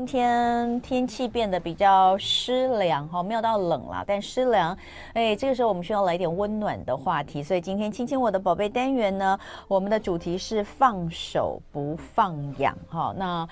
今天天气变得比较湿凉哈，没有到冷啦，但湿凉。哎，这个时候我们需要来点温暖的话题，所以今天亲亲我的宝贝单元呢，我们的主题是放手不放养哈。那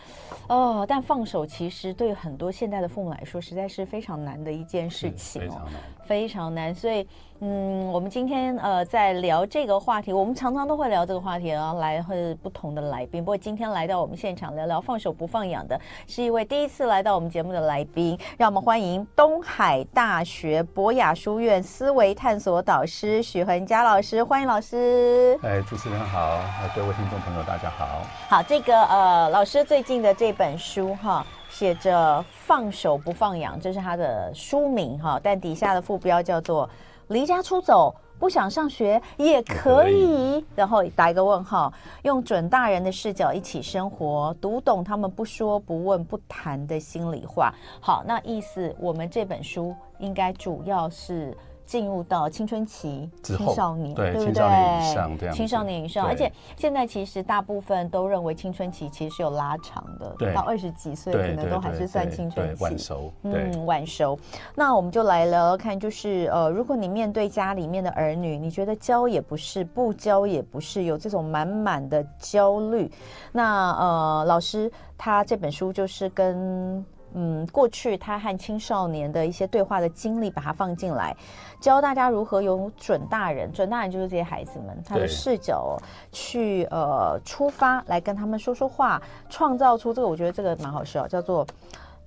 哦，但放手其实对很多现代的父母来说，实在是非常难的一件事情哦，非常难。所以嗯，我们今天呃在聊这个话题，我们常常都会聊这个话题，然后来会不同的来宾。不过今天来到我们现场聊聊放手不放养的是。一位第一次来到我们节目的来宾，让我们欢迎东海大学博雅书院思维探索导师许恒佳老师，欢迎老师。哎，主持人好，各位听众朋友大家好。好，这个呃，老师最近的这本书哈，写着“放手不放养”，这是他的书名哈，但底下的副标叫做“离家出走”。不想上学也可以，然后打一个问号，用准大人的视角一起生活，读懂他们不说不问不谈的心里话。好，那意思我们这本书应该主要是。进入到青春期、青少年，对，对不对？青少年以上这样，青少年以上，而且现在其实大部分都认为青春期其实是有拉长的，对，到二十几岁可能都还是算青春期，晚熟，嗯，晚熟。那我们就来聊聊看，就是呃，如果你面对家里面的儿女，你觉得教也不是，不教也不是，有这种满满的焦虑，那呃，老师他这本书就是跟。嗯，过去他和青少年的一些对话的经历，把它放进来，教大家如何有准大人，准大人就是这些孩子们，他的视角去呃出发，来跟他们说说话，创造出这个，我觉得这个蛮好笑，叫做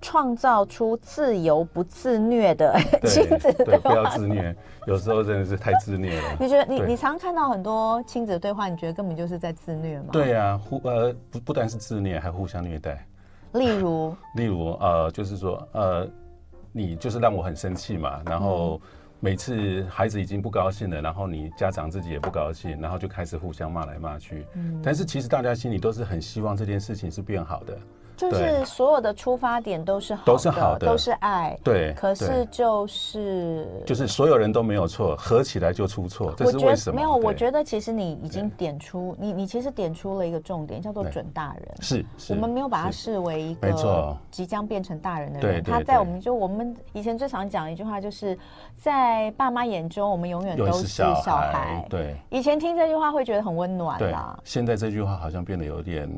创造出自由不自虐的 亲子对话。不要自虐，有时候真的是太自虐了。你觉得你你常看到很多亲子对话，你觉得根本就是在自虐吗？对呀、啊，互呃不不但是自虐，还互相虐待。例如，例如，呃，就是说，呃，你就是让我很生气嘛，然后每次孩子已经不高兴了，然后你家长自己也不高兴，然后就开始互相骂来骂去。嗯，但是其实大家心里都是很希望这件事情是变好的。就是所有的出发点都是好的，都是好的，都是爱。对，可是就是就是所有人都没有错，合起来就出错，这是为什么？没有，我觉得其实你已经点出你，你其实点出了一个重点，叫做准大人。是，我们没有把他视为一个即将变成大人的人。他在我们就我们以前最常讲一句话，就是在爸妈眼中，我们永远都是小孩。对，以前听这句话会觉得很温暖啦。现在这句话好像变得有点。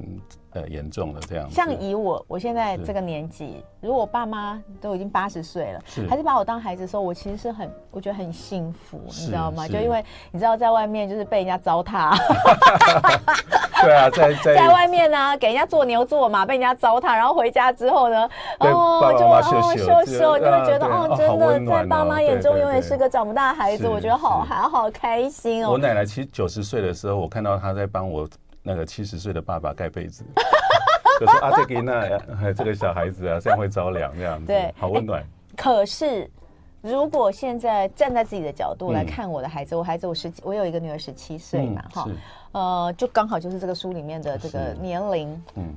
呃，严重的这样，像以我我现在这个年纪，如果我爸妈都已经八十岁了，是。还是把我当孩子的时候，我其实是很，我觉得很幸福，你知道吗？就因为你知道，在外面就是被人家糟蹋，对啊，在在。在外面呢，给人家做牛做马，被人家糟蹋，然后回家之后呢，哦，就哦羞羞，你会觉得哦，真的在爸妈眼中永远是个长不大的孩子，我觉得好还好开心哦。我奶奶其实九十岁的时候，我看到她在帮我。那个七十岁的爸爸盖被子，就说啊，这个那这个小孩子啊，这样会着凉这样子，对，好温暖。可是，如果现在站在自己的角度来看我的孩子，嗯、我孩子我十我有一个女儿十七岁嘛，哈、嗯，呃，就刚好就是这个书里面的这个年龄，嗯，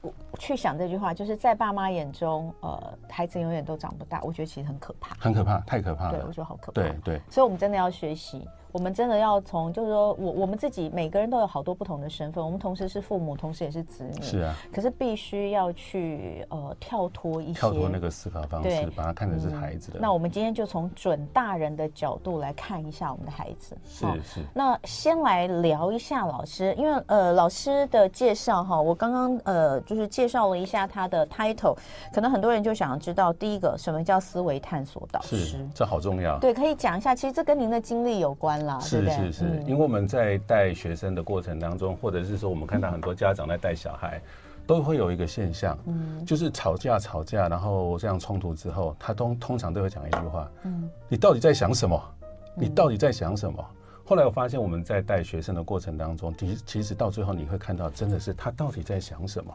我去想这句话，就是在爸妈眼中，呃，孩子永远都长不大，我觉得其实很可怕，很可怕，太可怕了，对，我觉得好可怕，对对，所以我们真的要学习。我们真的要从，就是说我我们自己每个人都有好多不同的身份，我们同时是父母，同时也是子女。是啊。可是必须要去呃跳脱一些，跳脱那个思考方式，把它看成是孩子的、嗯。那我们今天就从准大人的角度来看一下我们的孩子。是是。那先来聊一下老师，因为呃老师的介绍哈，我刚刚呃就是介绍了一下他的 title，可能很多人就想要知道第一个什么叫思维探索导师？是，这好重要。对，可以讲一下，其实这跟您的经历有关。是是是，因为我们在带学生的过程当中，或者是说我们看到很多家长在带小孩，都会有一个现象，嗯，就是吵架吵架，然后这样冲突之后，他通通常都会讲一句话，嗯，你到底在想什么？你到底在想什么？后来我发现我们在带学生的过程当中，其实其实到最后你会看到，真的是他到底在想什么。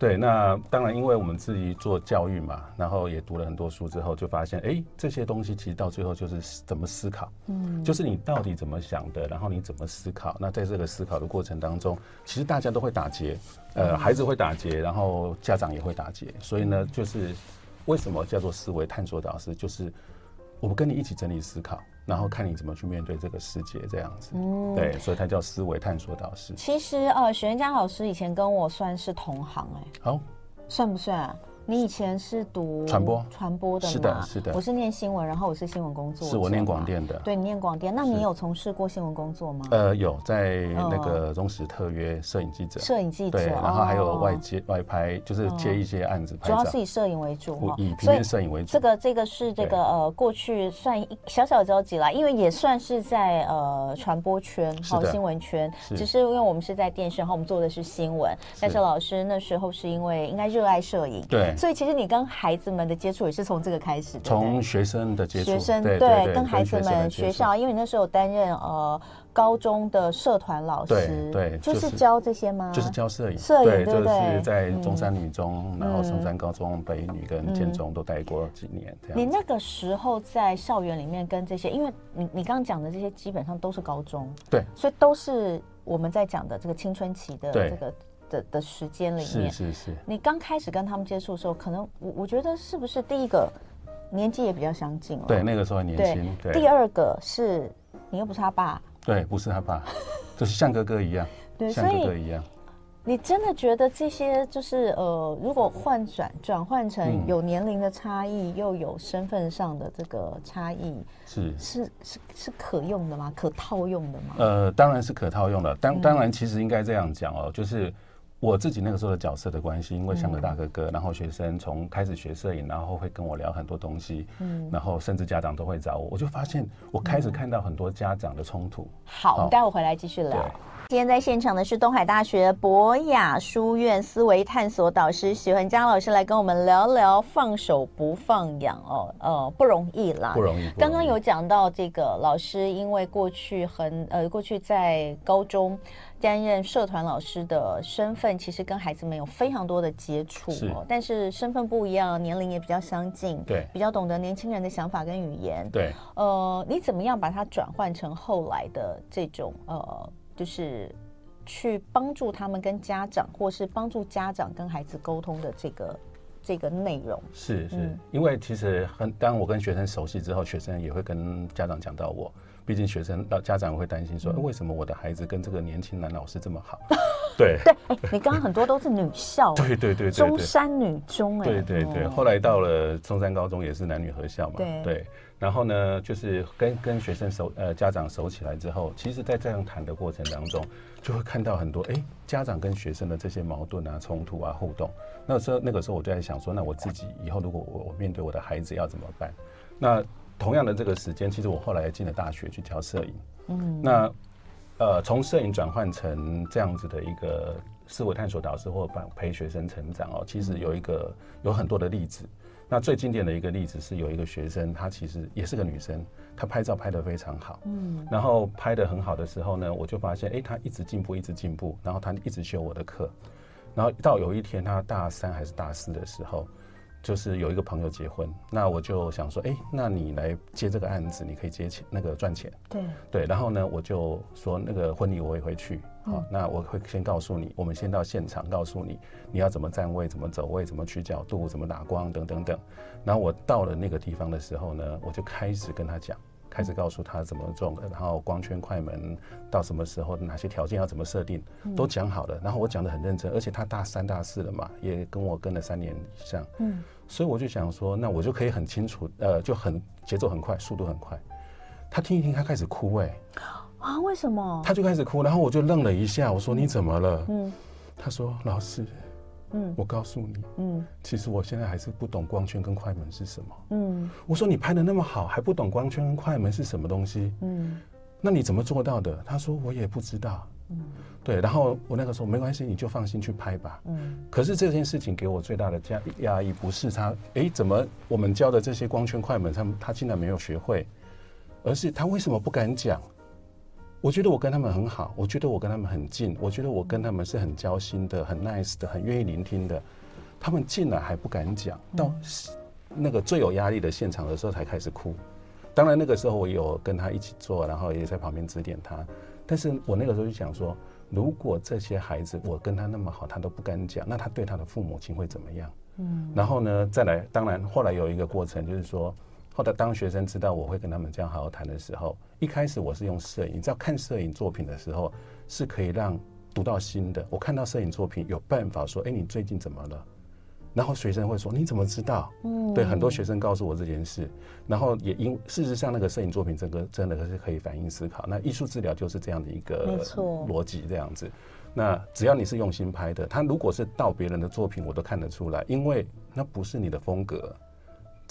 对，那当然，因为我们自己做教育嘛，然后也读了很多书之后，就发现，哎，这些东西其实到最后就是怎么思考，嗯，就是你到底怎么想的，然后你怎么思考。那在这个思考的过程当中，其实大家都会打结，呃，孩子会打结，然后家长也会打结。所以呢，就是为什么叫做思维探索导师，就是我们跟你一起整理思考。然后看你怎么去面对这个世界，这样子，嗯，对，所以他叫思维探索导师。其实，呃，许元江老师以前跟我算是同行，欸，哎，好，算不算啊？你以前是读传播传播的吗？是的，是的。我是念新闻，然后我是新闻工作。是我念广电的。对，你念广电，那你有从事过新闻工作吗？呃，有在那个中时特约摄影记者。摄影记者。对，然后还有外接外拍，就是接一些案子拍。主要是以摄影为主，以平面摄影为主。这个这个是这个呃过去算小小交集啦，因为也算是在呃传播圈好新闻圈，只是因为我们是在电视，然后我们做的是新闻。但是老师那时候是因为应该热爱摄影，对，所以其实你跟。孩子们的接触也是从这个开始的，从学生的接触，学生对，跟孩子们学校，因为你那时候担任呃高中的社团老师，对，就是教这些吗？就是教摄影，摄影对就是在中山女中，然后松山高中、北女跟建中都待过几年。你那个时候在校园里面跟这些，因为你你刚刚讲的这些基本上都是高中，对，所以都是我们在讲的这个青春期的这个。的的时间里面，是是是。你刚开始跟他们接触的时候，可能我我觉得是不是第一个年纪也比较相近了？对，那个时候年轻。对。第二个是你又不是他爸。对，不是他爸，就是像哥哥一样。对，像哥哥一样。你真的觉得这些就是呃，如果换转转换成有年龄的差异，嗯、又有身份上的这个差异，是是是是可用的吗？可套用的吗？呃，当然是可套用的。当当然，其实应该这样讲哦，就是。我自己那个时候的角色的关系，因为像个大哥哥，然后学生从开始学摄影，然后会跟我聊很多东西，嗯，然后甚至家长都会找我，我就发现我开始看到很多家长的冲突。好，我们待会回来继续聊。今天在现场的是东海大学博雅书院思维探索导师许恒佳老师来跟我们聊聊放手不放养哦，呃，不容易啦，不容易。刚刚有讲到这个老师，因为过去很呃，过去在高中。担任社团老师的身份，其实跟孩子们有非常多的接触，哦，但是身份不一样，年龄也比较相近，对，比较懂得年轻人的想法跟语言，对，呃，你怎么样把它转换成后来的这种呃，就是去帮助他们跟家长，或是帮助家长跟孩子沟通的这个这个内容？是是，嗯，因为其实很，当我跟学生熟悉之后，学生也会跟家长讲到我。毕竟学生、家长会担心说，为什么我的孩子跟这个年轻男老师这么好？对。对，哎，你刚刚很多都是女校，对对对，中山女中，哎，对对对，后来到了中山高中也是男女合校嘛，对，然后呢，就是跟跟学生熟，呃，家长熟起来之后，其实，在这样谈的过程当中，就会看到很多，哎，家长跟学生的这些矛盾啊、冲突啊、互动。那时候那个时候，我就在想说，那我自己以后如果我我面对我的孩子要怎么办？那同样的这个时间，其实我后来进了大学去教摄影。嗯，那呃，从摄影转换成这样子的一个思维探索导师，或帮陪学生成长哦，其实有一个有很多的例子。那最经典的一个例子是有一个学生，她其实也是个女生，她拍照拍得非常好。嗯，然后拍得很好的时候呢，我就发现，哎，她一直进步，一直进步，然后她一直修我的课，然后到有一天她大三还是大四的时候。就是有一个朋友结婚，那我就想说，哎，那你来接这个案子，你可以接钱，那个赚钱。对对，然后呢，我就说那个婚礼我也会去，好、嗯，那我会先告诉你，我们先到现场告诉你，你要怎么站位，怎么走位，怎么取角度，怎么打光等等等。然后我到了那个地方的时候呢，我就开始跟他讲。开始告诉他怎么种，然后光圈、快门到什么时候，哪些条件要怎么设定，都讲好了。然后我讲的很认真，而且他大三、大四了嘛，也跟我跟了三年以上。嗯，所以我就想说，那我就可以很清楚，呃，就很节奏很快，速度很快。他听一听，他开始哭，哎，啊，为什么？他就开始哭，然后我就愣了一下，我说你怎么了？嗯，他说老师。嗯，我告诉你，嗯，其实我现在还是不懂光圈跟快门是什么。嗯，我说你拍的那么好，还不懂光圈跟快门是什么东西？嗯，那你怎么做到的？他说我也不知道。嗯，对，然后我那个时候没关系，你就放心去拍吧。嗯，可是这件事情给我最大的压压抑不是他，哎，怎么我们教的这些光圈快门，他他竟然没有学会，而是他为什么不敢讲？我觉得我跟他们很好，我觉得我跟他们很近，我觉得我跟他们是很交心的、很 nice 的、很愿意聆听的。他们进来还不敢讲，到那个最有压力的现场的时候才开始哭。当然那个时候我有跟他一起做，然后也在旁边指点他。但是我那个时候就想说，如果这些孩子我跟他那么好，他都不敢讲，那他对他的父母亲会怎么样？嗯。然后呢，再来，当然后来有一个过程，就是说。后来，当学生知道我会跟他们这样好好谈的时候，一开始我是用摄影，你知道看摄影作品的时候是可以让读到新的。我看到摄影作品，有办法说：“哎，你最近怎么了？然后学生会说：“你怎么知道？”嗯，对，很多学生告诉我这件事，然后也因事实上那个摄影作品，整个真的是可以反映思考。那艺术治疗就是这样的一个逻辑，这样子。那只要你是用心拍的，他如果是盗别人的作品，我都看得出来，因为那不是你的风格，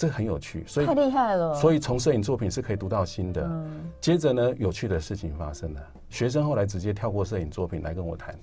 这很有趣。所以太厉害了。所以从摄影作品是可以读到新的。嗯。接着呢，有趣的事情发生了，学生后来直接跳过摄影作品来跟我谈。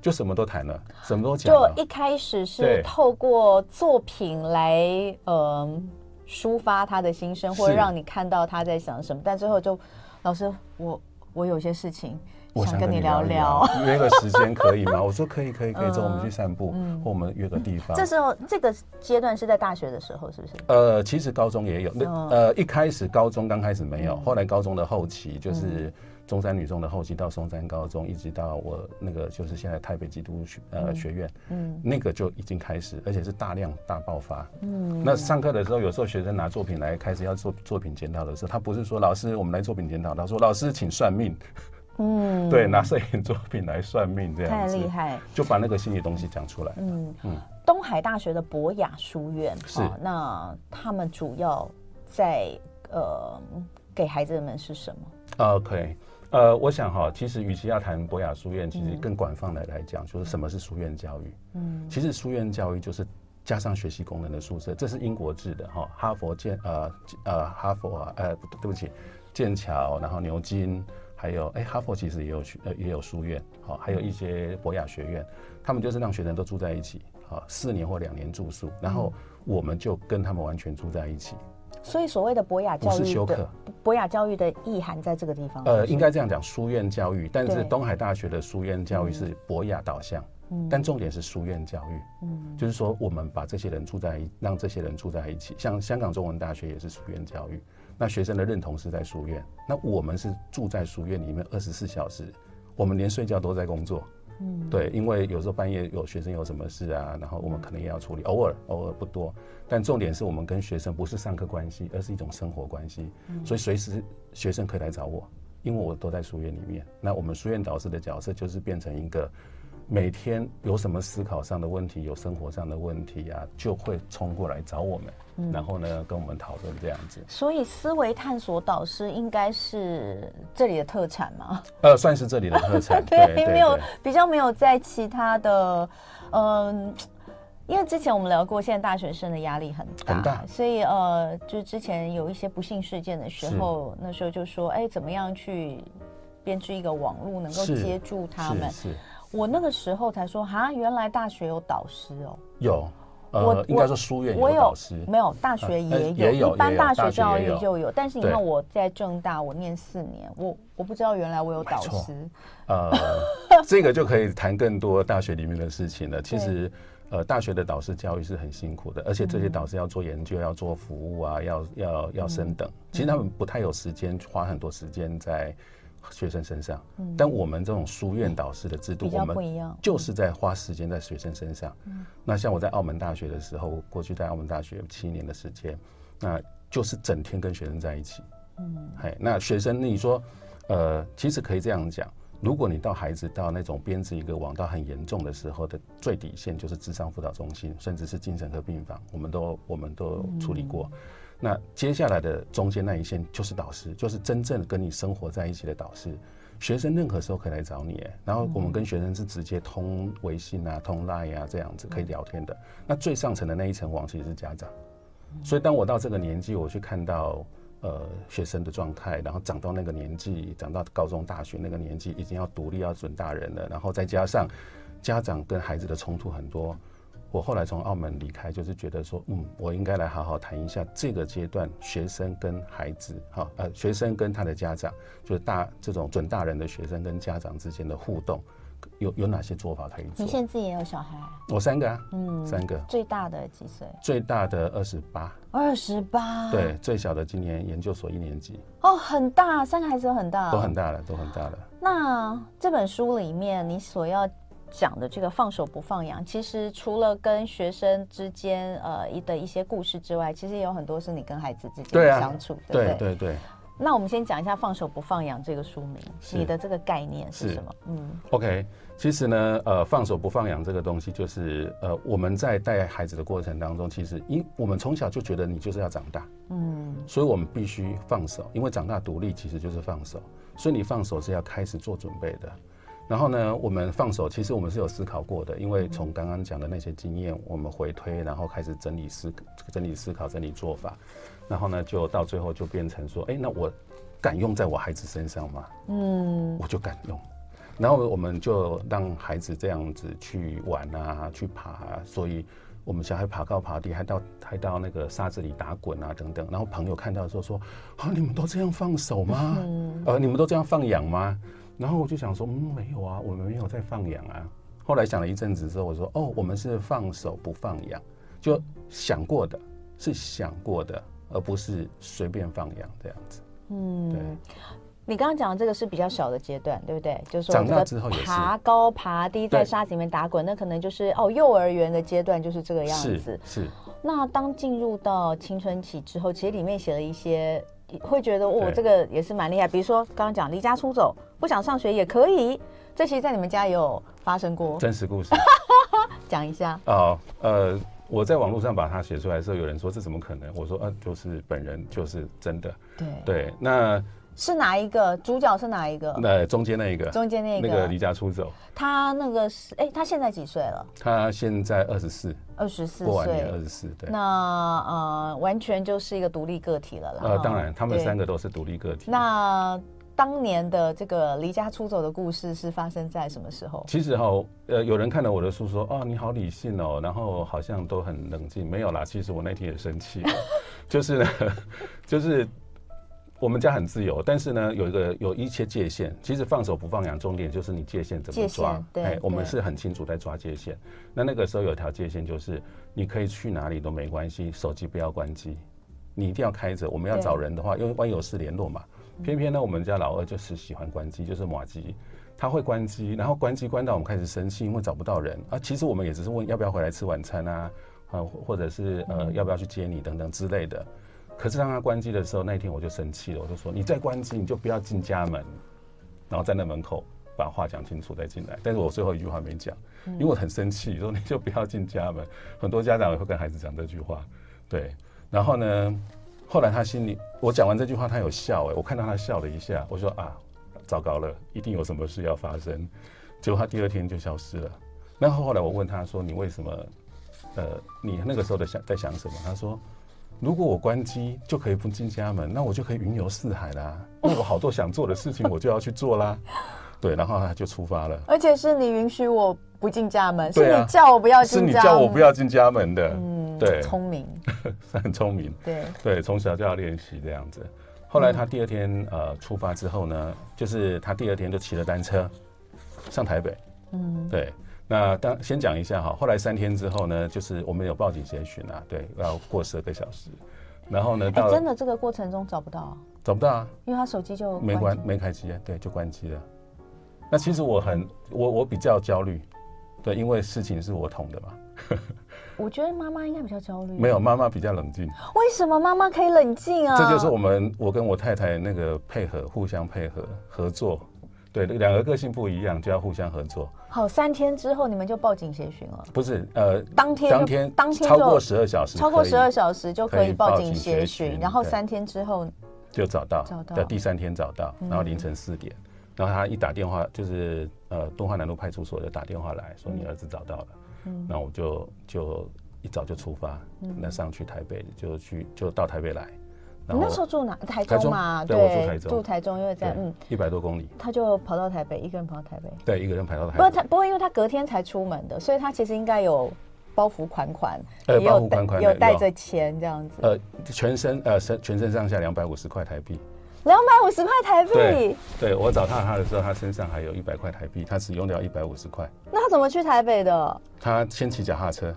就什么都谈了，什么都讲。就一开始是透过作品来呃抒发他的心声，或者让你看到他在想什么。但最后就，老师，我我有些事情想跟你聊聊，约个时间可以吗？我说可以，可以，可以，走，我们去散步，嗯、或我们约个地方。这时候这个阶段是在大学的时候，是不是？呃，其实高中也有，那呃一开始高中刚开始没有，后来高中的后期就是。中山女中的后期到松山高中，一直到我那个就是现在台北基督学呃学院，嗯，那个就已经开始，而且是大量大爆发。嗯，那上课的时候，有时候学生拿作品来开始要做作品检讨的时候，他不是说老师我们来作品检讨，他说老师请算命。嗯，对，拿摄影作品来算命这样太厉害，就把那个心理东西讲出来。嗯嗯，东海大学的博雅书院是，那他们主要在呃给孩子们是什么？OK。呃，我想哈，其实与其要谈博雅书院，其实更广泛的来讲，就是什么是书院教育。嗯，其实书院教育就是加上学习功能的宿舍，这是英国制的哈。哈佛剑呃呃哈佛啊呃对不起，剑桥，然后牛津，还有哎哈佛其实也有学呃也有书院，好，还有一些博雅学院，他们就是让学生都住在一起，好，四年或两年住宿，然后我们就跟他们完全住在一起。所以，所谓的博雅教育是休克博雅教育的意涵在这个地方。呃，应该这样讲，书院教育。但是东海大学的书院教育是博雅导向，嗯，但重点是书院教育。嗯，就是说我们把这些人住在，让这些人住在一起。像香港中文大学也是书院教育，那学生的认同是在书院，那我们是住在书院里面二十四小时，我们连睡觉都在工作。嗯，对，因为有时候半夜有学生有什么事啊，然后我们可能也要处理，偶尔偶尔不多，但重点是我们跟学生不是上课关系，而是一种生活关系，所以随时学生可以来找我，因为我都在书院里面。那我们书院导师的角色就是变成一个。每天有什么思考上的问题，有生活上的问题啊，就会冲过来找我们，嗯、然后呢，跟我们讨论这样子。所以思维探索导师应该是这里的特产吗？呃，算是这里的特产。对，对，对，没有比较没有在其他的，嗯、呃，因为之前我们聊过，现在大学生的压力很大，很大，所以呃，就之前有一些不幸事件的时候，那时候就说，哎，怎么样去编织一个网络，能够接住他们。是。是我那个时候才说哈，原来大学有导师哦。有，呃、我应该说书院有导师，没有大学也有，呃、也有一般大学教育就有。有但是你看我在正大，我念四年，我我不知道原来我有导师。呃，这个就可以谈更多大学里面的事情了。其实，呃，大学的导师教育是很辛苦的，而且这些导师要做研究，要做服务啊，要要要升等，嗯、其实他们不太有时间花很多时间在。学生身上，但我们这种书院导师的制度，我们就是在花时间在学生身上。那像我在澳门大学的时候，过去在澳门大学七年的时间，那就是整天跟学生在一起。嗯，嘿，那学生你说，呃，其实可以这样讲，如果你到孩子到那种编织一个网到很严重的时候的最底线，就是智商辅导中心，甚至是精神科病房，我们都我们都处理过。那接下来的中间那一线就是导师，就是真正跟你生活在一起的导师。学生任何时候可以来找你，然后我们跟学生是直接通微信啊、通 Line 啊这样子可以聊天的。那最上层的那一层网其实是家长。所以当我到这个年纪，我去看到呃学生的状态，然后长到那个年纪，长到高中、大学那个年纪，已经要独立、要准大人了，然后再加上家长跟孩子的冲突很多。我后来从澳门离开，就是觉得说，嗯，我应该来好好谈一下这个阶段学生跟孩子，哈，呃，学生跟他的家长，就是大这种准大人的学生跟家长之间的互动，有有哪些做法可以做？你现在自己也有小孩？我三个啊，嗯，三个。最大的几岁？最大的二十八。二十八。对，最小的今年研究所一年级。哦，很大，三个孩子都很大，都很大了，都很大了。那这本书里面你所要。讲的这个放手不放养，其实除了跟学生之间呃一的一些故事之外，其实也有很多是你跟孩子之间的相处，对、啊、对，对对对。那我们先讲一下“放手不放养”这个书名，你的这个概念是什么？嗯，OK，其实呢，呃，“放手不放养”这个东西，就是呃，我们在带孩子的过程当中，其实因我们从小就觉得你就是要长大，嗯，所以我们必须放手，因为长大独立其实就是放手，所以你放手是要开始做准备的。然后呢，我们放手，其实我们是有思考过的，因为从刚刚讲的那些经验，我们回推，然后开始整理思、整理思考、整理做法，然后呢，就到最后就变成说，哎，那我敢用在我孩子身上吗？嗯，我就敢用。然后我们就让孩子这样子去玩啊，去爬啊，所以我们小孩爬高爬低，还到还到那个沙子里打滚啊等等。然后朋友看到的时候说，啊，你们都这样放手吗？呃，你们都这样放养吗？然后我就想说，嗯，没有啊，我们没有在放养啊。后来想了一阵子之后，我说，哦，我们是放手不放养，就想过的，是想过的，而不是随便放养这样子。嗯，对。你刚刚讲的这个是比较小的阶段，对不对？就是说长大之后也是爬高爬低，在沙子里面打滚，那可能就是哦，幼儿园的阶段就是这个样子。是。是。那当进入到青春期之后，其实里面写了一些。会觉得哦，这个也是蛮厉害。比如说刚刚讲离家出走，不想上学也可以，这其实在你们家也有发生过真实故事，讲一下。哦，呃，我在网络上把它写出来的时候，有人说这怎么可能？我说，呃，就是本人就是真的。对对，那。是哪一个主角？是哪一个？那中间那一个，中间那个那个离家出走。他那个是哎，他现在几岁了？他现在二十四，二十四岁，过完年二十四。对，那呃，完全就是一个独立个体了啦。呃，当然，他们三个都是独立个体。那当年的这个离家出走的故事是发生在什么时候？其实哈，呃，有人看了我的书说，哦，你好理性哦，然后好像都很冷静。没有啦，其实我那天也生气了，就是呢，就是。我们家很自由，但是呢，有一个有一些界限。其实放手不放养，重点就是你界限怎么抓。对，哎，我们是很清楚在抓界限。那那个时候有一条界限，就是你可以去哪里都没关系，手机不要关机，你一定要开着。我们要找人的话，因为万一有事联络嘛。偏偏呢，我们家老二就是喜欢关机，就是马机，他会关机，然后关机关到我们开始生气，因为找不到人啊。其实我们也只是问要不要回来吃晚餐啊，啊，或者是呃要不要去接你等等之类的。可是当他关机的时候，那一天我就生气了，我就说：“你再关机，你就不要进家门，然后站在门口把话讲清楚再进来。”但是我最后一句话没讲，因为我很生气，说你就不要进家门。很多家长也会跟孩子讲这句话，对。然后呢，后来他心里，我讲完这句话，他有笑，哎，我看到他笑了一下，我说：“啊，糟糕了，一定有什么事要发生。”结果他第二天就消失了。然后后来我问他说：“你为什么？呃，你那个时候在想在想什么？”他说。如果我关机就可以不进家门，那我就可以云游四海啦。那我好多想做的事情，我就要去做啦。对，然后他就出发了。而且是你允许我不进家门，是你叫我不要进家门，是你叫我不要进家门的。嗯，对，聪明，很聪明。对对，从小就要练习这样子。后来他第二天呃出发之后呢，就是他第二天就骑了单车上台北。嗯，对。那当先讲一下哈，后来三天之后呢，就是我们有报警协寻啊，对，要过十二个小时，然后呢，到、欸、真的这个过程中找不到，找不到啊，因为他手机就没关没开机啊，对，就关机了。那其实我很我我比较焦虑，对，因为事情是我捅的嘛。我觉得妈妈应该比较焦虑，没有妈妈比较冷静。为什么妈妈可以冷静啊？这就是我们我跟我太太那个配合，互相配合合作。对，两个个性不一样，就要互相合作。好，三天之后你们就报警协寻了？不是，呃，当天当天当天超过十二小时，超过十二小时就可以报警协寻，然后三天之后就找到，找到的第三天找到，然后凌晨四点，然后他一打电话就是呃东华南路派出所就打电话来说你儿子找到了，嗯，那我就就一早就出发，那上去台北就去就到台北来。你那时候住哪？台中嘛，对，住台中，住台中，因为在嗯一百多公里，他就跑到台北，一个人跑到台北，对，一个人跑到台北。不过他不过因为他隔天才出门的，所以他其实应该有包袱款款，呃，包袱款款有带着钱这样子。呃，全身呃身全身上下两百五十块台币，两百五十块台币。对，对我找到他的时候，他身上还有一百块台币，他只用掉一百五十块。那他怎么去台北的？他先骑脚踏车。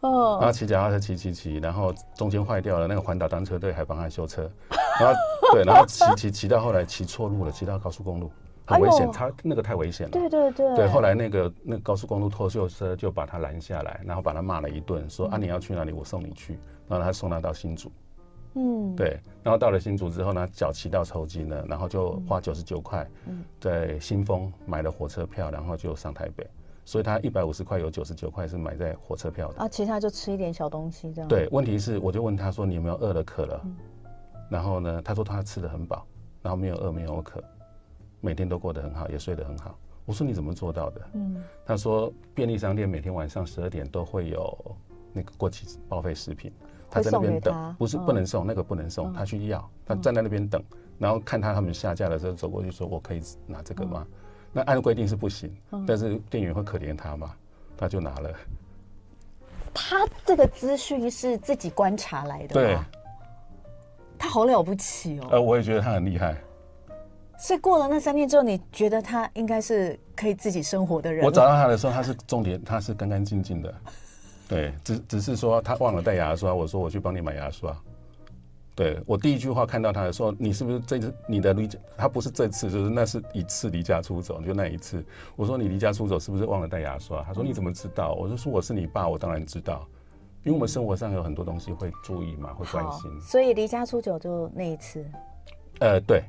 哦，然后骑脚踏车骑骑骑，然后中间坏掉了，那个环岛单车队还帮他修车，然后对，然后骑骑骑到后来骑错路了，骑到高速公路很危险，哎、他那个太危险了。对对对。对，后来那个那个高速公路拖救车就把他拦下来，然后把他骂了一顿，说、嗯、啊你要去哪里，我送你去，然后他送他到新竹。嗯，对。然后到了新竹之后呢，脚骑到抽筋了，然后就花九十九块，在新丰买了火车票，然后就上台北。所以他一百五十块有九十九块是买在火车票的。啊，其他就吃一点小东西这样。对，问题是我就问他说，你有没有饿了渴了？然后呢，他说他吃的很饱，然后没有饿没有渴，每天都过得很好，也睡得很好。我说你怎么做到的？嗯，他说便利商店每天晚上十二点都会有那个过期报废食品，他在那边等，不是不能送，那个不能送，他去要，他站在那边等，然后看他他们下架的时候走过去说，我可以拿这个吗？那按规定是不行，但是店员会可怜他嘛，他就拿了。他这个资讯是自己观察来的，对，他好了不起哦。呃，我也觉得他很厉害。所以过了那三天之后，你觉得他应该是可以自己生活的人？我找到他的时候，他是重点，他是干干净净的。对，只只是说他忘了带牙刷，我说我去帮你买牙刷。对，我第一句话看到他的时候，你是不是这次你的离家？他不是这次，就是那是一次离家出走，就那一次。我说你离家出走是不是忘了带牙刷？他说你怎么知道？我就说我是你爸，我当然知道，因为我们生活上有很多东西会注意嘛，会关心。所以离家出走就那一次。呃，对。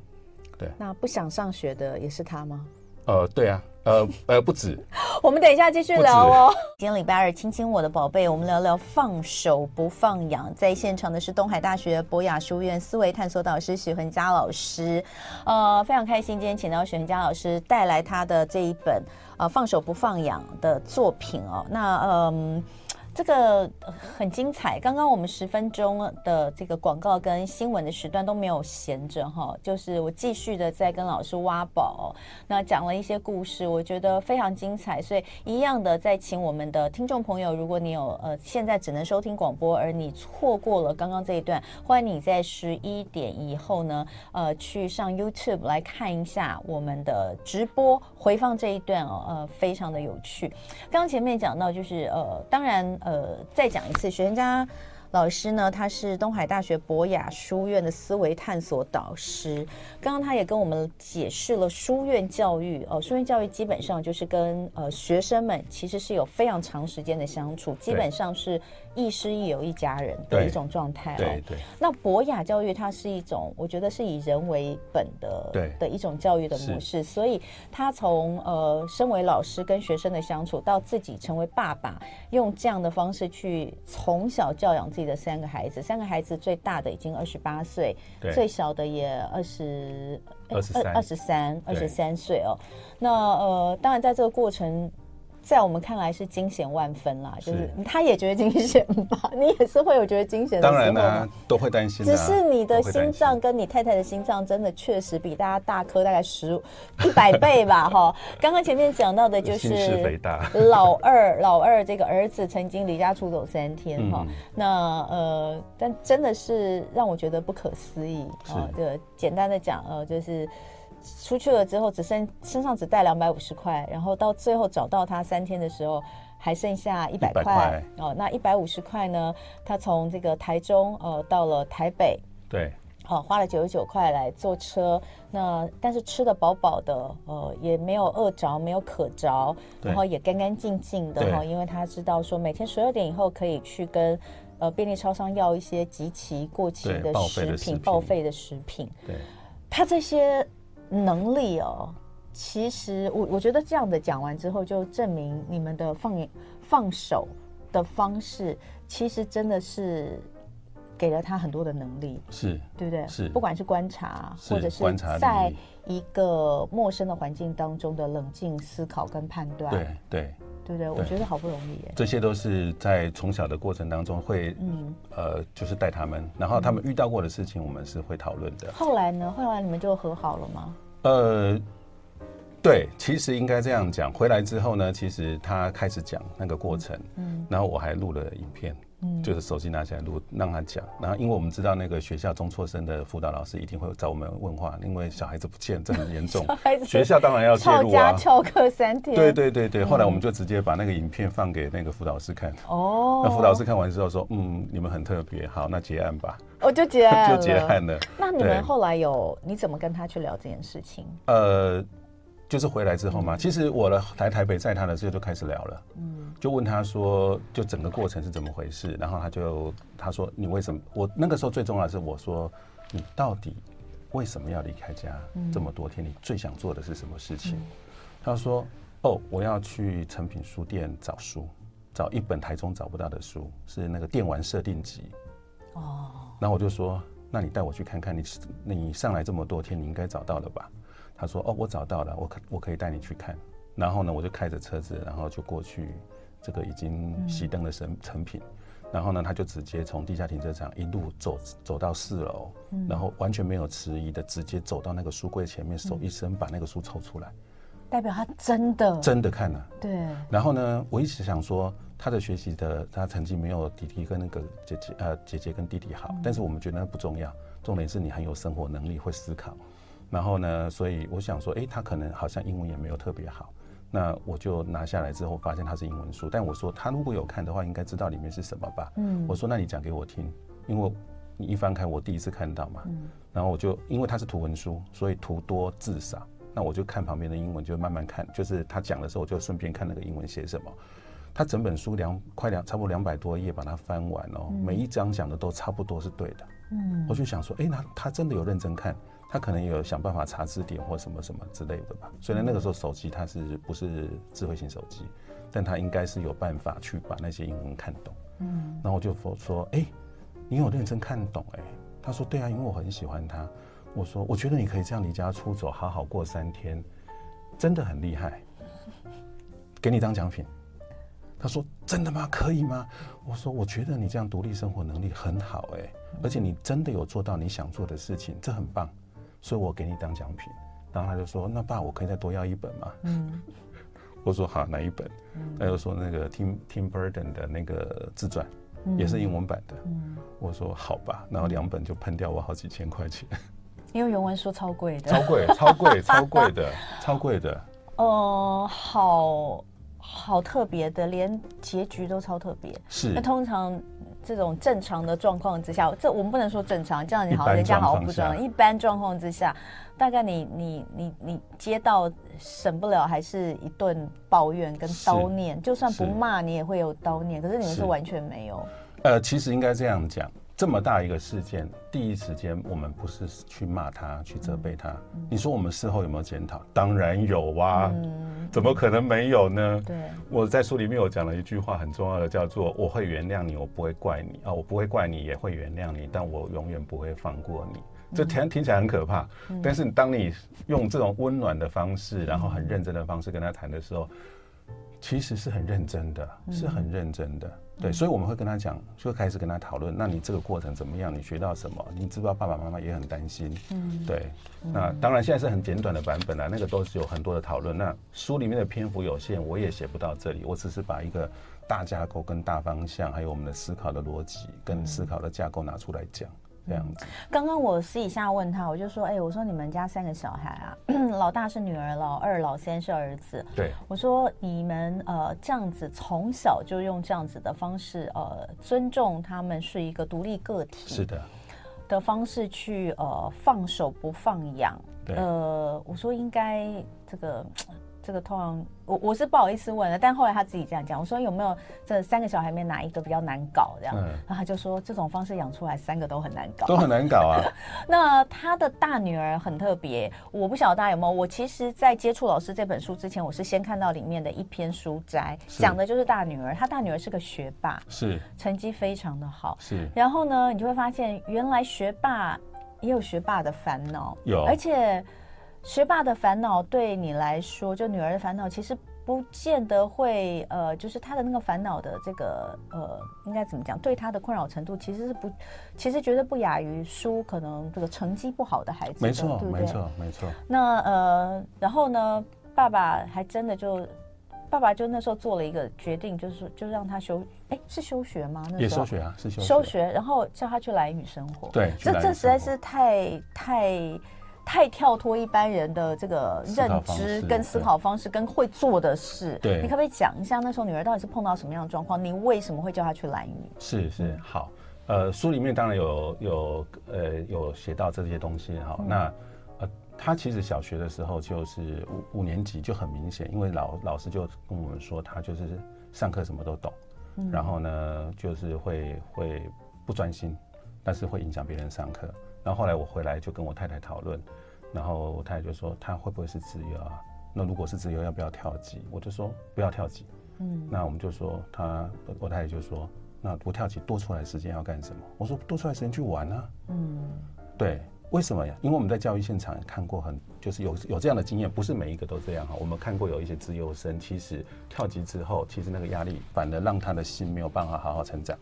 对，那不想上学的也是他吗？呃，对啊，呃呃，不止。我们等一下继续聊哦。今天礼拜二，亲亲我的宝贝，我们聊聊放手不放养。在现场的是东海大学博雅书院思维探索导师许恒佳老师。呃，非常开心，今天请到许恒佳老师带来他的这一本呃放手不放养的作品哦。那嗯。呃这个很精彩。刚刚我们十分钟的这个广告跟新闻的时段都没有闲着哈，就是我继续的在跟老师挖宝，那讲了一些故事，我觉得非常精彩。所以一样的，在请我们的听众朋友，如果你有呃现在只能收听广播，而你错过了刚刚这一段，欢迎你在十一点以后呢，呃，去上 YouTube 来看一下我们的直播回放这一段哦，呃，非常的有趣。刚前面讲到就是呃，当然。呃，再讲一次，学生家老师呢，他是东海大学博雅书院的思维探索导师。刚刚他也跟我们解释了书院教育哦，书院教育基本上就是跟呃学生们其实是有非常长时间的相处，基本上是。亦师亦友一家人的一种状态哦。对对。那博雅教育它是一种，我觉得是以人为本的对的一种教育的模式。所以他从呃身为老师跟学生的相处，到自己成为爸爸，用这样的方式去从小教养自己的三个孩子。三个孩子最大的已经二十八岁，最小的也二十二十二十三二十三岁哦。那呃，当然在这个过程。在我们看来是惊险万分啦，就是他也觉得惊险吧，你也是会有觉得惊险的时候。当然呢、啊，都会担心、啊。只是你的心脏跟你太太的心脏真的确实比大家大颗大概十 一百倍吧，哈。刚刚前面讲到的就是 老二，老二这个儿子曾经离家出走三天，哈、嗯。那呃，但真的是让我觉得不可思议啊。这个简单的讲，呃，就是。出去了之后，只剩身上只带两百五十块，然后到最后找到他三天的时候，还剩下一百块。哦，那一百五十块呢？他从这个台中呃到了台北，对，好、哦、花了九十九块来坐车。那但是吃的饱饱的，呃，也没有饿着，没有渴着，然后也干干净净的哈、哦，因为他知道说每天十二点以后可以去跟呃便利超商要一些即期过期的食品，报废的食品。对，他这些。能力哦，其实我我觉得这样的讲完之后，就证明你们的放放手的方式，其实真的是给了他很多的能力，是对不对？是，不管是观察，或者是在一个陌生的环境当中的冷静思考跟判断，对对。对不对？我觉得好不容易耶。这些都是在从小的过程当中会，嗯，呃，就是带他们，然后他们遇到过的事情，我们是会讨论的。后来呢？后来你们就和好了吗？呃，对，其实应该这样讲。回来之后呢，其实他开始讲那个过程，嗯，然后我还录了影片。嗯，就是手机拿起来录，让他讲。然后，因为我们知道那个学校中辍生的辅导老师一定会找我们问话，因为小孩子不见，这很严重。学校当然要介入啊。翘课三天。对对对对，后来我们就直接把那个影片放给那个辅导师看。哦。那辅导师看完之后说：“嗯，你们很特别，好，那结案吧。”我就结案 就结案了。那你们后来有你怎么跟他去聊这件事情？呃。就是回来之后嘛，其实我来来台北载他的时候就开始聊了，嗯，就问他说，就整个过程是怎么回事，然后他就他说你为什么？我那个时候最重要的是我说你到底为什么要离开家这么多天？你最想做的是什么事情？他说哦，我要去诚品书店找书，找一本台中找不到的书，是那个电玩设定集。哦，然后我就说，那你带我去看看，你你上来这么多天，你应该找到了吧？他说，哦，我找到了，我可我可以带你去看。然后呢，我就开着车子，然后就过去这个已经熄灯的成成品。然后呢，他就直接从地下停车场一路走走到四楼，然后完全没有迟疑的直接走到那个书柜前面，手一伸把那个书抽出来。代表他真的真的看了，对。然后呢，我一直想说，他的学习的他成绩没有弟弟跟那个姐姐呃姐姐跟弟弟好，但是我们觉得那不重要，重点是你很有生活能力，会思考。然后呢，所以我想说，哎，他可能好像英文也没有特别好。那我就拿下来之后，发现他是英文书，但我说他如果有看的话，应该知道里面是什么吧？嗯。我说那你讲给我听，因为你一翻开我第一次看到嘛。嗯。然后我就因为它是图文书，所以图多字少。那我就看旁边的英文，就慢慢看。就是他讲的时候，我就顺便看那个英文写什么。他整本书两快两差不多两百多页，把它翻完哦，嗯、每一章讲的都差不多是对的。嗯，我就想说，哎、欸，那他真的有认真看，他可能有想办法查字典或什么什么之类的吧。虽然那个时候手机它是不是智慧型手机，但他应该是有办法去把那些英文看懂。嗯，然后我就说，哎、欸，你有认真看懂、欸？哎，他说对啊，因为我很喜欢他。我说，我觉得你可以这样离家出走，好好过三天，真的很厉害。给你当奖品。他说：“真的吗？可以吗？”我说：“我觉得你这样独立生活能力很好，哎，而且你真的有做到你想做的事情，这很棒，所以我给你当奖品。”然后他就说：“那爸，我可以再多要一本吗？”嗯，我说：“好，哪一本？”他就说：“那个 Tim Tim Burton 的那个自传，也是英文版的。”嗯，我说：“好吧。”然后两本就喷掉我好几千块钱。因为原文书超贵的，超贵，超贵，超贵的，超贵的。哦，好好特别的，连结局都超特别。是。那通常这种正常的状况之下，这我们不能说正常，这样你好，人家好不正常。一般状况之下，大概你你你你接到省不了，还是一顿抱怨跟叨念。就算不骂，你也会有叨念。可是你们是完全没有。呃，其实应该这样讲。这么大一个事件，第一时间我们不是去骂他，去责备他。嗯、你说我们事后有没有检讨？当然有啊，嗯、怎么可能没有呢？对，我在书里面有讲了一句话，很重要的，叫做“我会原谅你，我不会怪你啊，我不会怪你，也会原谅你，但我永远不会放过你。”这听听起来很可怕，嗯、但是当你用这种温暖的方式，然后很认真的方式跟他谈的时候，其实是很认真的，是很认真的。对，所以我们会跟他讲，就开始跟他讨论。那你这个过程怎么样？你学到什么？你知不知道爸爸妈妈也很担心？嗯，对。那当然现在是很简短的版本啦，那个都是有很多的讨论。那书里面的篇幅有限，我也写不到这里。我只是把一个大架构、跟大方向，还有我们的思考的逻辑跟思考的架构拿出来讲。这样子。刚刚我私底下问他，我就说，哎、欸，我说你们家三个小孩啊，老大是女儿，老二、老三是儿子。对。我说你们呃这样子从小就用这样子的方式呃尊重他们是一个独立个体。是的。的方式去呃放手不放养。对。呃，我说应该这个。这个通常我我是不好意思问的，但后来他自己这样讲，我说有没有这三个小孩里面哪一个比较难搞这样？嗯、然后他就说这种方式养出来三个都很难搞，都很难搞啊。那他的大女儿很特别，我不晓得大家有没有？我其实，在接触老师这本书之前，我是先看到里面的一篇书摘，讲的就是大女儿。她大女儿是个学霸，是成绩非常的好，是。然后呢，你就会发现原来学霸也有学霸的烦恼，有，而且。学霸的烦恼对你来说，就女儿的烦恼，其实不见得会呃，就是她的那个烦恼的这个呃，应该怎么讲？对她的困扰程度其实是不，其实绝对不亚于书可能这个成绩不好的孩子。没错，对对？没错，没错。那呃，然后呢，爸爸还真的就，爸爸就那时候做了一个决定，就是就让他休，哎，是休学吗？那时候也休学啊，是休学。休学，然后叫他去兰屿生活。对，这这实在是太太。太跳脱一般人的这个认知跟思考方式，跟会做的事。对，你可不可以讲一下那时候女儿到底是碰到什么样的状况？你为什么会叫她去蓝屿？是是好，呃，书里面当然有有呃有写到这些东西哈。嗯、那呃她其实小学的时候就是五五年级就很明显，因为老老师就跟我们说，她就是上课什么都懂，嗯、然后呢就是会会不专心，但是会影响别人上课。然后后来我回来就跟我太太讨论，然后我太太就说他会不会是自由啊？那如果是自由，要不要跳级？我就说不要跳级。嗯，那我们就说他，我太太就说，那不跳级多出来时间要干什么？我说多出来时间去玩啊。嗯，对。为什么呀？因为我们在教育现场看过很，就是有有这样的经验，不是每一个都这样哈。我们看过有一些资优生，其实跳级之后，其实那个压力反而让他的心没有办法好好成长，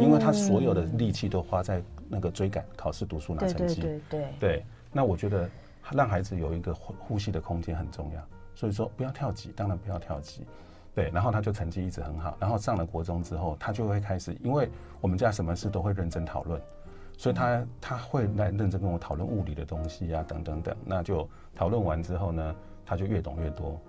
因为他所有的力气都花在那个追赶考试、读书、拿成绩。对对对对。那我觉得让孩子有一个呼吸的空间很重要，所以说不要跳级，当然不要跳级。对，然后他就成绩一直很好，然后上了国中之后，他就会开始，因为我们家什么事都会认真讨论。所以他他会来认真跟我讨论物理的东西啊，等等等。那就讨论完之后呢，他就越懂越多。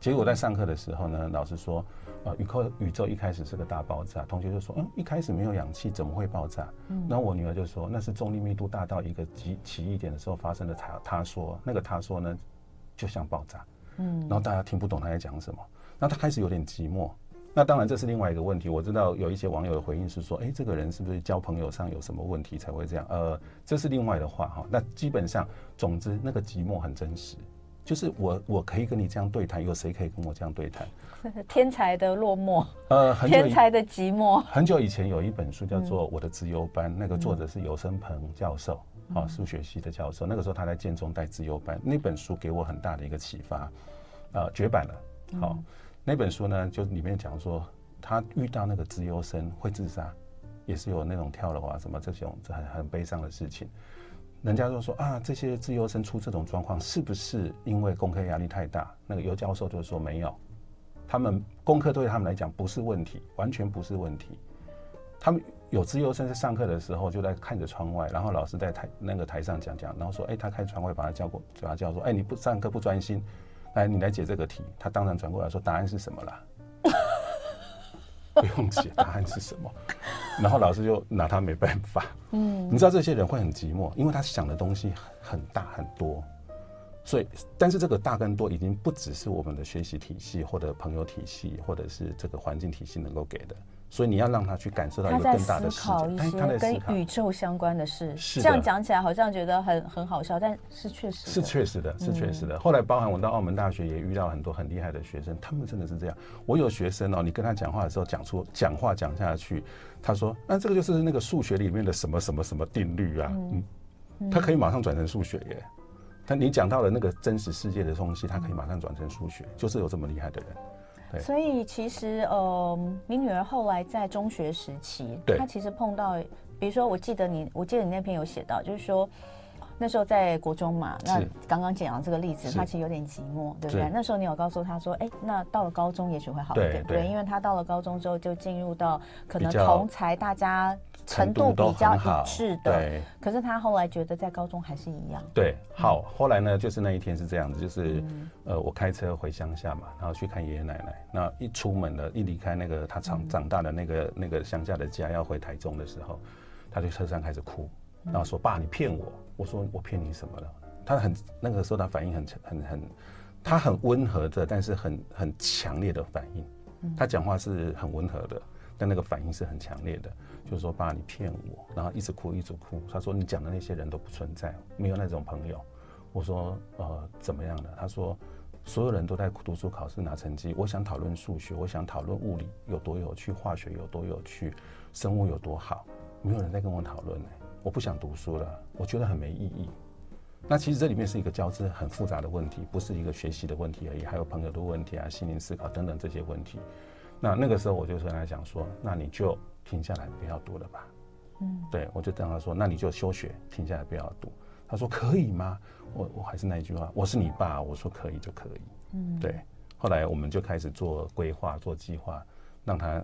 结果在上课的时候呢，老师说，呃，宇宙宇宙一开始是个大爆炸。同学就说，嗯，一开始没有氧气，怎么会爆炸？嗯。然后我女儿就说，那是重力密度大到一个极奇异点的时候发生的。他他说那个他说呢，就像爆炸。嗯。然后大家听不懂他在讲什么，那他开始有点寂寞。那当然，这是另外一个问题。我知道有一些网友的回应是说：“哎，这个人是不是交朋友上有什么问题才会这样？”呃，这是另外的话哈。那基本上，总之那个寂寞很真实，就是我我可以跟你这样对谈，有谁可以跟我这样对谈？天才的落寞，呃，天才的寂寞。很久以前有一本书叫做《我的资优班》，嗯、那个作者是尤生鹏教授，啊、嗯，数学系的教授。那个时候他在建中带资优班，那本书给我很大的一个启发，呃，绝版了，好。嗯那本书呢，就里面讲说，他遇到那个资优生会自杀，也是有那种跳楼啊什么这种很很悲伤的事情。人家就说啊，这些资优生出这种状况，是不是因为功课压力太大？那个尤教授就说没有，他们功课对他们来讲不是问题，完全不是问题。他们有资优生在上课的时候就在看着窗外，然后老师在台那个台上讲讲，然后说，哎，他开窗外把他叫过，把他叫说，哎，你不上课不专心。来，你来解这个题。他当然转过来说：“答案是什么啦？” 不用解，答案是什么？然后老师就拿他没办法。嗯，你知道这些人会很寂寞，因为他想的东西很大很多。所以，但是这个大跟多已经不只是我们的学习体系或者朋友体系，或者是这个环境体系能够给的。所以你要让他去感受到一个更大的世界，他在思考一些跟宇宙相关的事。是这样讲起来好像觉得很很好笑，但是确实是确实的，是确实的。后来包含我到澳门大学也遇到很多很厉害的学生，他们真的是这样。我有学生哦，你跟他讲话的时候讲出讲话讲下去，他说：“那这个就是那个数学里面的什么什么什么定律啊。”嗯，他可以马上转成数学耶。但你讲到了那个真实世界的东西，他可以马上转成数学，就是有这么厉害的人。所以其实，呃，你女儿后来在中学时期，她其实碰到，比如说，我记得你，我记得你那篇有写到，就是说，那时候在国中嘛，那刚刚讲的这个例子，他其实有点寂寞，对不对？那时候你有告诉他说，哎，那到了高中也许会好一点，对，因为他到了高中之后就进入到可能同才大家。程度比较一致的，对。可是他后来觉得在高中还是一样。对，好，后来呢，就是那一天是这样子，就是、嗯、呃，我开车回乡下嘛，然后去看爷爷奶奶。那一出门了，一离开那个他长长大的那个那个乡下的家，要回台中的时候，他就车上开始哭，然后说：“爸，你骗我！”我说：“我骗你什么了？”他很那个时候他反应很很很，他很温和的，但是很很强烈的反应。他讲话是很温和的，但那个反应是很强烈的。就是说，爸，你骗我，然后一直哭，一直哭。他说，你讲的那些人都不存在，没有那种朋友。我说，呃，怎么样的？他说，所有人都在读书考试拿成绩。我想讨论数学，我想讨论物理有多有趣，化学有多有趣，生物有多好，没有人在跟我讨论呢。我不想读书了，我觉得很没意义。那其实这里面是一个交织很复杂的问题，不是一个学习的问题而已，还有朋友的问题啊，心灵思考等等这些问题。那那个时候我就跟他讲说，那你就。停下来，不要读了吧。嗯，对，我就跟他说，那你就休学，停下来不要读。他说可以吗？我我还是那一句话，我是你爸，我说可以就可以。嗯，对。后来我们就开始做规划、做计划，让他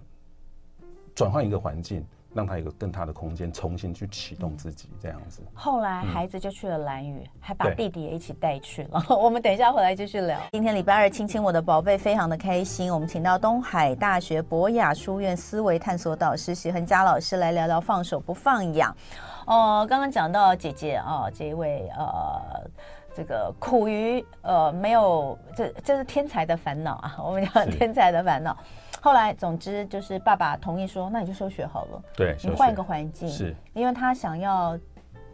转换一个环境。让他有一个更大的空间，重新去启动自己，这样子。后来孩子就去了蓝屿，还把弟弟也一起带去了。我们等一下回来继续聊。今天礼拜二，亲亲我的宝贝，非常的开心。我们请到东海大学博雅书院思维探索导师许恒佳老师来聊聊放手不放养。哦、呃，刚刚讲到姐姐啊、呃，这一位呃。这个苦于呃没有，这这是天才的烦恼啊，我们讲天才的烦恼。后来，总之就是爸爸同意说，那你就休学好了。对，你换一个环境。是，因为他想要，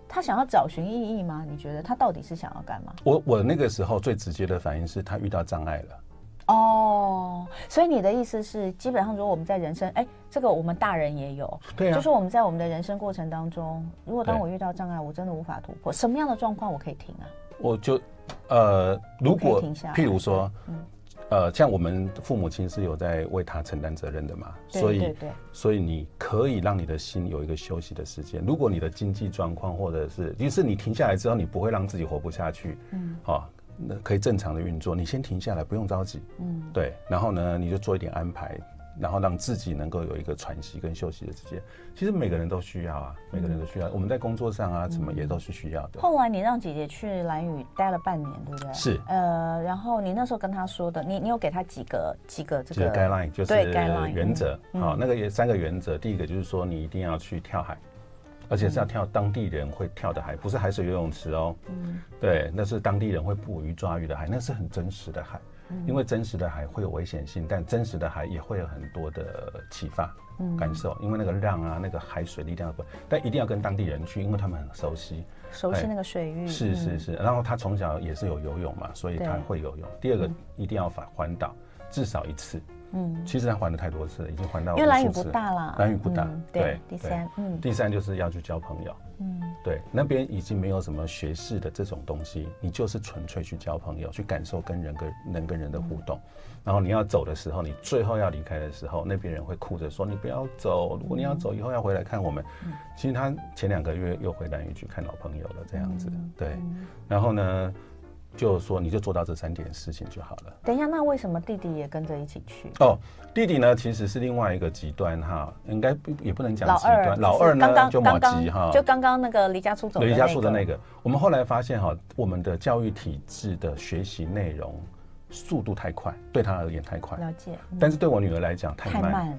他想要找寻意义吗？你觉得他到底是想要干嘛？我我那个时候最直接的反应是他遇到障碍了。哦，所以你的意思是，基本上如果我们在人生，哎，这个我们大人也有，对啊，就是我们在我们的人生过程当中，如果当我遇到障碍，我真的无法突破，什么样的状况我可以停啊？我就，呃，如果譬如说，嗯。呃，像我们父母亲是有在为他承担责任的嘛，所以，所以你可以让你的心有一个休息的时间。如果你的经济状况或者是，就是你停下来之后，你不会让自己活不下去，嗯，好，那可以正常的运作。你先停下来，不用着急，嗯，对，然后呢，你就做一点安排。然后让自己能够有一个喘息跟休息的时间，其实每个人都需要啊，每个人都需要。我们在工作上啊，什么也都是需要的。后来你让姐姐去蓝屿待了半年，对不对？是。呃，然后你那时候跟她说的，你你有给她几个几个这个 guideline，就是原则。好，那个也三个原则。第一个就是说，你一定要去跳海，而且是要跳当地人会跳的海，不是海水游泳池哦。嗯。对，那是当地人会捕鱼抓鱼的海，那是很真实的海。因为真实的海会有危险性，但真实的海也会有很多的启发感受。因为那个浪啊，那个海水力量，但一定要跟当地人去，因为他们很熟悉，熟悉那个水域。是是是，然后他从小也是有游泳嘛，所以他会游泳。第二个，一定要环环岛，至少一次。嗯，其实他还了太多次了，已经还到。因为兰屿不大了，兰屿不大。对，第三，嗯，第三就是要去交朋友。嗯，对，那边已经没有什么学识的这种东西，你就是纯粹去交朋友，去感受跟人跟人跟人的互动。然后你要走的时候，你最后要离开的时候，那边人会哭着说：“你不要走，如果你要走，以后要回来看我们。”其实他前两个月又回兰屿去看老朋友了，这样子。对，然后呢？就说你就做到这三点事情就好了。等一下，那为什么弟弟也跟着一起去？哦，弟弟呢，其实是另外一个极端哈，应该也不能讲极端。老二呢，就马吉哈，就刚刚那个离家出走，离家出的那个。我们后来发现哈，我们的教育体制的学习内容速度太快，对他而言太快。了解。但是对我女儿来讲太慢。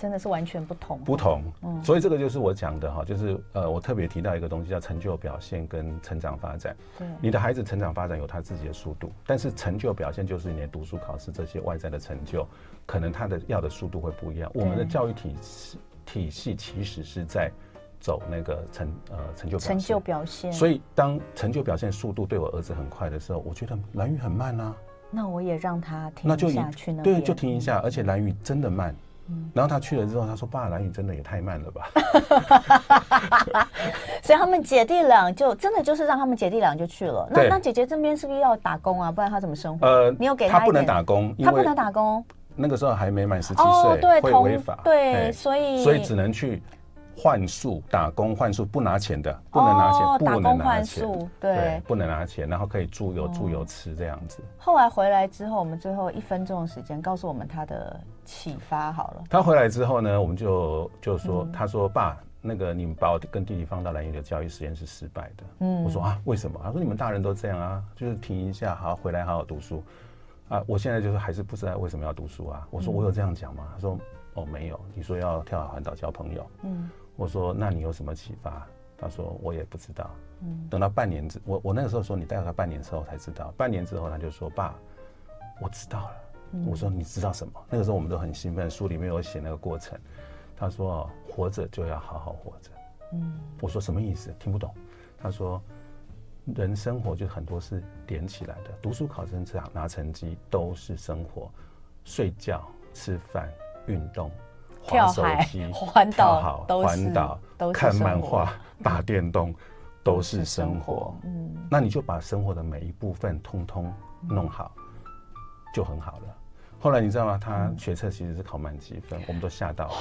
真的是完全不同，不同，嗯，所以这个就是我讲的哈，就是呃，我特别提到一个东西叫成就表现跟成长发展。对，你的孩子成长发展有他自己的速度，但是成就表现就是你的读书考试这些外在的成就，可能他的要的速度会不一样。我们的教育体系体系其实是在走那个成呃成就成就表现，所以当成就表现速度对我儿子很快的时候，我觉得蓝雨很慢啊。那我也让他停一下去那，对，就停一下，而且蓝雨真的慢。然后他去了之后，他说：“爸，兰屿真的也太慢了吧。”所以他们姐弟俩就真的就是让他们姐弟俩就去了。那那姐姐这边是不是要打工啊？不然她怎么生活？呃，你有给他？他不能打工，他不能打工。那个时候还没满十七岁，会违法。对，所以所以只能去。换宿打工换宿不拿钱的，不能拿钱，哦、不能拿钱，打工换宿，对，对，不能拿钱，然后可以住有住有吃这样子。后来回来之后，我们最后一分钟的时间告诉我们他的启发好了。他回来之后呢，我们就就说，嗯、他说爸，那个你们把我跟弟弟放到蓝屿的教育实验是失败的。嗯，我说啊，为什么？他说你们大人都这样啊，就是停一下，好回来好好读书。啊，我现在就是还是不知道为什么要读书啊。我说我有这样讲吗？他说哦没有，你说要跳海环岛交朋友。嗯。我说：“那你有什么启发？”他说：“我也不知道。”嗯，等到半年之我我那个时候说你带他半年之后才知道，半年之后他就说：“爸，我知道了。”我说：“你知道什么？”那个时候我们都很兴奋，书里面有写那个过程。他说：“活着就要好好活着。”嗯，我说什么意思？听不懂。他说：“人生活就很多是连起来的，读书考证、这样拿成绩都是生活，睡觉、吃饭、运动。”跳海、环岛、环岛、看漫画、打电动，都是生活。嗯，那你就把生活的每一部分通通弄好，就很好了。后来你知道吗？他学测其实是考满级分，我们都吓到了。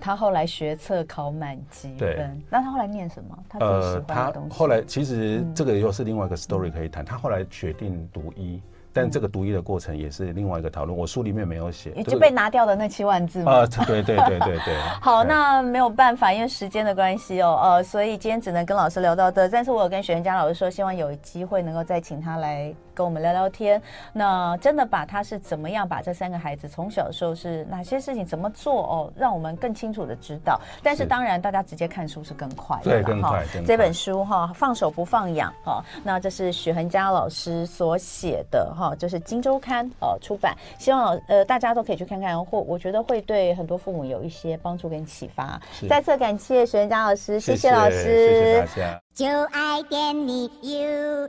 他后来学测考满级分，那他后来念什么？他最喜欢的东西。他后来其实这个又是另外一个 story 可以谈。他后来决定读医。但这个读医的过程也是另外一个讨论，我书里面没有写，也就被拿掉的那七万字吗？啊，对对对对对。好，那没有办法，因为时间的关系哦，呃，所以今天只能跟老师聊到这。但是我有跟许元佳老师说，希望有机会能够再请他来跟我们聊聊天。那真的把他是怎么样把这三个孩子从小的时候是哪些事情怎么做哦，让我们更清楚的知道。但是当然，大家直接看书是更快的，对，更快。这本书哈，放手不放养哈，那这是许恒佳老师所写的哈，就是《金周刊》呃出版，希望呃大家都可以去看看，或我觉得会对很多父母有一些帮助跟启发。再次感谢许恒佳老师，谢谢，谢谢老师，谢谢大家。就爱点你 UFO